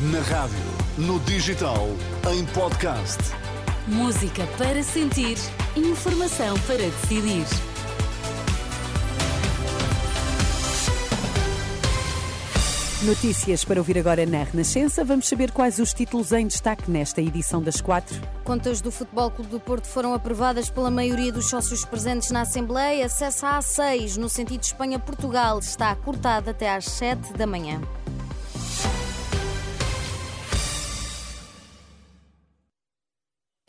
Na rádio, no digital, em podcast. Música para sentir, informação para decidir. Notícias para ouvir agora na Renascença. Vamos saber quais os títulos em destaque nesta edição das quatro. Contas do Futebol Clube do Porto foram aprovadas pela maioria dos sócios presentes na Assembleia. Acesso à A6 no sentido Espanha-Portugal está cortado até às 7 da manhã.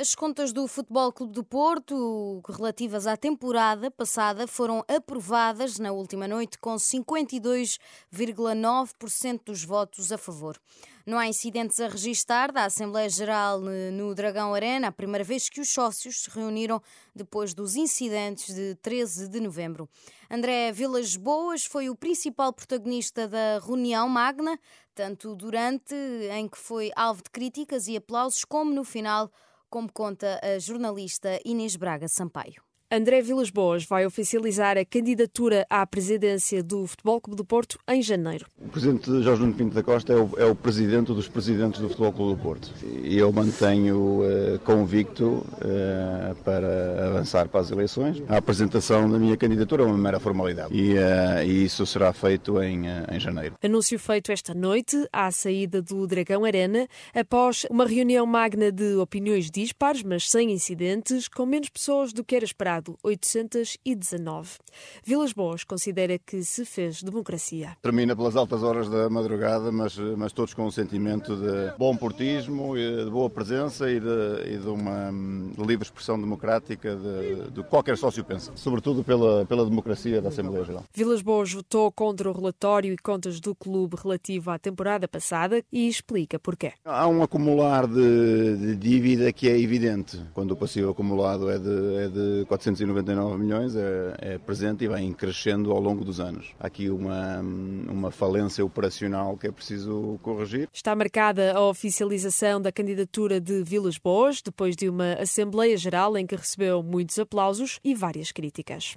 As contas do Futebol Clube do Porto, relativas à temporada passada, foram aprovadas na última noite com 52,9% dos votos a favor. Não há incidentes a registar da Assembleia Geral no Dragão Arena, a primeira vez que os sócios se reuniram depois dos incidentes de 13 de novembro. André Vilas Boas foi o principal protagonista da reunião magna, tanto durante em que foi alvo de críticas e aplausos, como no final como conta a jornalista Inês Braga Sampaio. André Vilas Boas vai oficializar a candidatura à presidência do Futebol Clube do Porto em janeiro. O presidente Jorge Nuno Pinto da Costa é o, é o presidente dos presidentes do Futebol Clube do Porto e eu mantenho uh, convicto uh, para avançar para as eleições. A apresentação da minha candidatura é uma mera formalidade e, uh, e isso será feito em, em janeiro. Anúncio feito esta noite à saída do Dragão Arena após uma reunião magna de opiniões dispares, mas sem incidentes, com menos pessoas do que era esperado 819. Vilas Boas considera que se fez democracia. Termina pelas altas horas da madrugada, mas, mas todos com um sentimento de bom portismo, de boa presença e de, e de uma hum, livre expressão democrática de, de, qualquer sócio pensa, sobretudo pela, pela democracia da Assembleia Geral. Vilas Boas votou contra o relatório e contas do clube relativo à temporada passada e explica porquê. Há um acumular de, de dívida que é evidente, quando o passivo acumulado é de, é de 400 499 milhões é, é, presente e vai crescendo ao longo dos anos. Há aqui uma, uma falência operacional que é preciso corrigir. Está marcada a oficialização da candidatura de Vilas Boas, depois de uma Assembleia Geral em que recebeu muitos aplausos e várias críticas.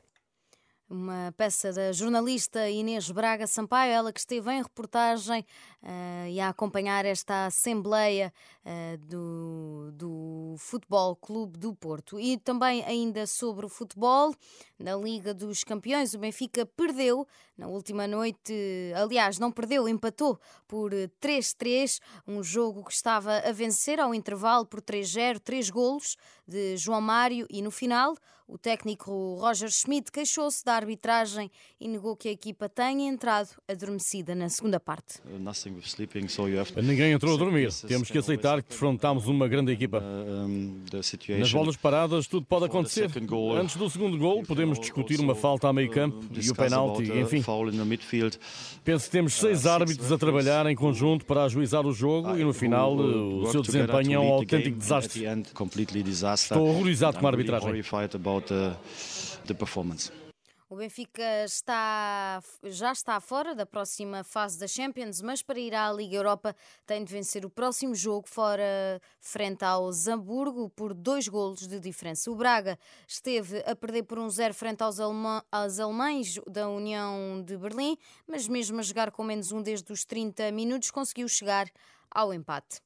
Uma peça da jornalista Inês Braga Sampaio, ela que esteve em reportagem uh, e a acompanhar esta Assembleia uh, do, do Futebol Clube do Porto. E também ainda sobre o futebol, na Liga dos Campeões, o Benfica perdeu na última noite, aliás, não perdeu, empatou por 3-3, um jogo que estava a vencer ao intervalo por 3-0, três golos de João Mário e no final o técnico Roger Schmidt queixou-se da arbitragem e negou que a equipa tenha entrado adormecida na segunda parte. Ninguém entrou a dormir. Temos que aceitar que defrontámos uma grande equipa. Nas bolas paradas tudo pode acontecer. Antes do segundo gol podemos discutir uma falta a meio campo e o penalti, enfim. Penso que temos seis árbitros a trabalhar em conjunto para ajuizar o jogo e no final o seu desempenho é um autêntico desastre. Estou horrorizado com a arbitragem about the, the performance. O Benfica está, já está fora da próxima fase da Champions, mas para ir à Liga Europa tem de vencer o próximo jogo fora frente ao Zamburgo por dois golos de diferença. O Braga esteve a perder por um zero frente aos, aos alemães da União de Berlim, mas mesmo a jogar com menos um desde os 30 minutos conseguiu chegar ao empate.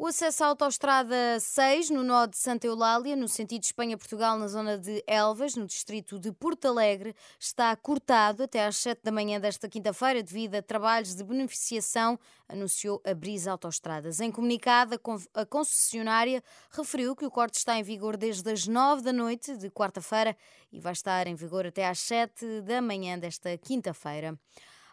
O acesso à autoestrada 6, no nó de Santa Eulália, no sentido Espanha-Portugal, na zona de Elvas, no distrito de Porto Alegre, está cortado até às 7 da manhã desta quinta-feira devido a trabalhos de beneficiação, anunciou a Brisa Autoestradas. Em comunicado, a concessionária referiu que o corte está em vigor desde as 9 da noite de quarta-feira e vai estar em vigor até às 7 da manhã desta quinta-feira.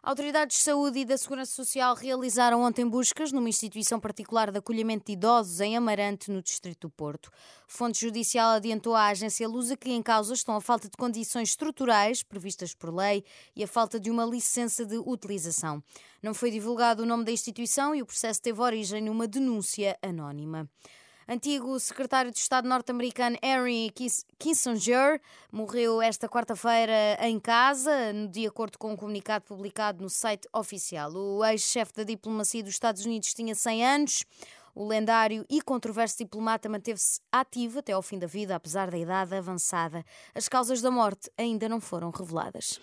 Autoridades de saúde e da segurança social realizaram ontem buscas numa instituição particular de acolhimento de idosos em Amarante, no distrito do Porto. Fonte judicial adiantou à agência Lusa que em causa estão a falta de condições estruturais previstas por lei e a falta de uma licença de utilização. Não foi divulgado o nome da instituição e o processo teve origem numa denúncia anónima. Antigo secretário de Estado norte-americano Henry Kissinger morreu esta quarta-feira em casa, de acordo com um comunicado publicado no site oficial. O ex-chefe da diplomacia dos Estados Unidos tinha 100 anos. O lendário e controverso diplomata manteve-se ativo até ao fim da vida, apesar da idade avançada. As causas da morte ainda não foram reveladas.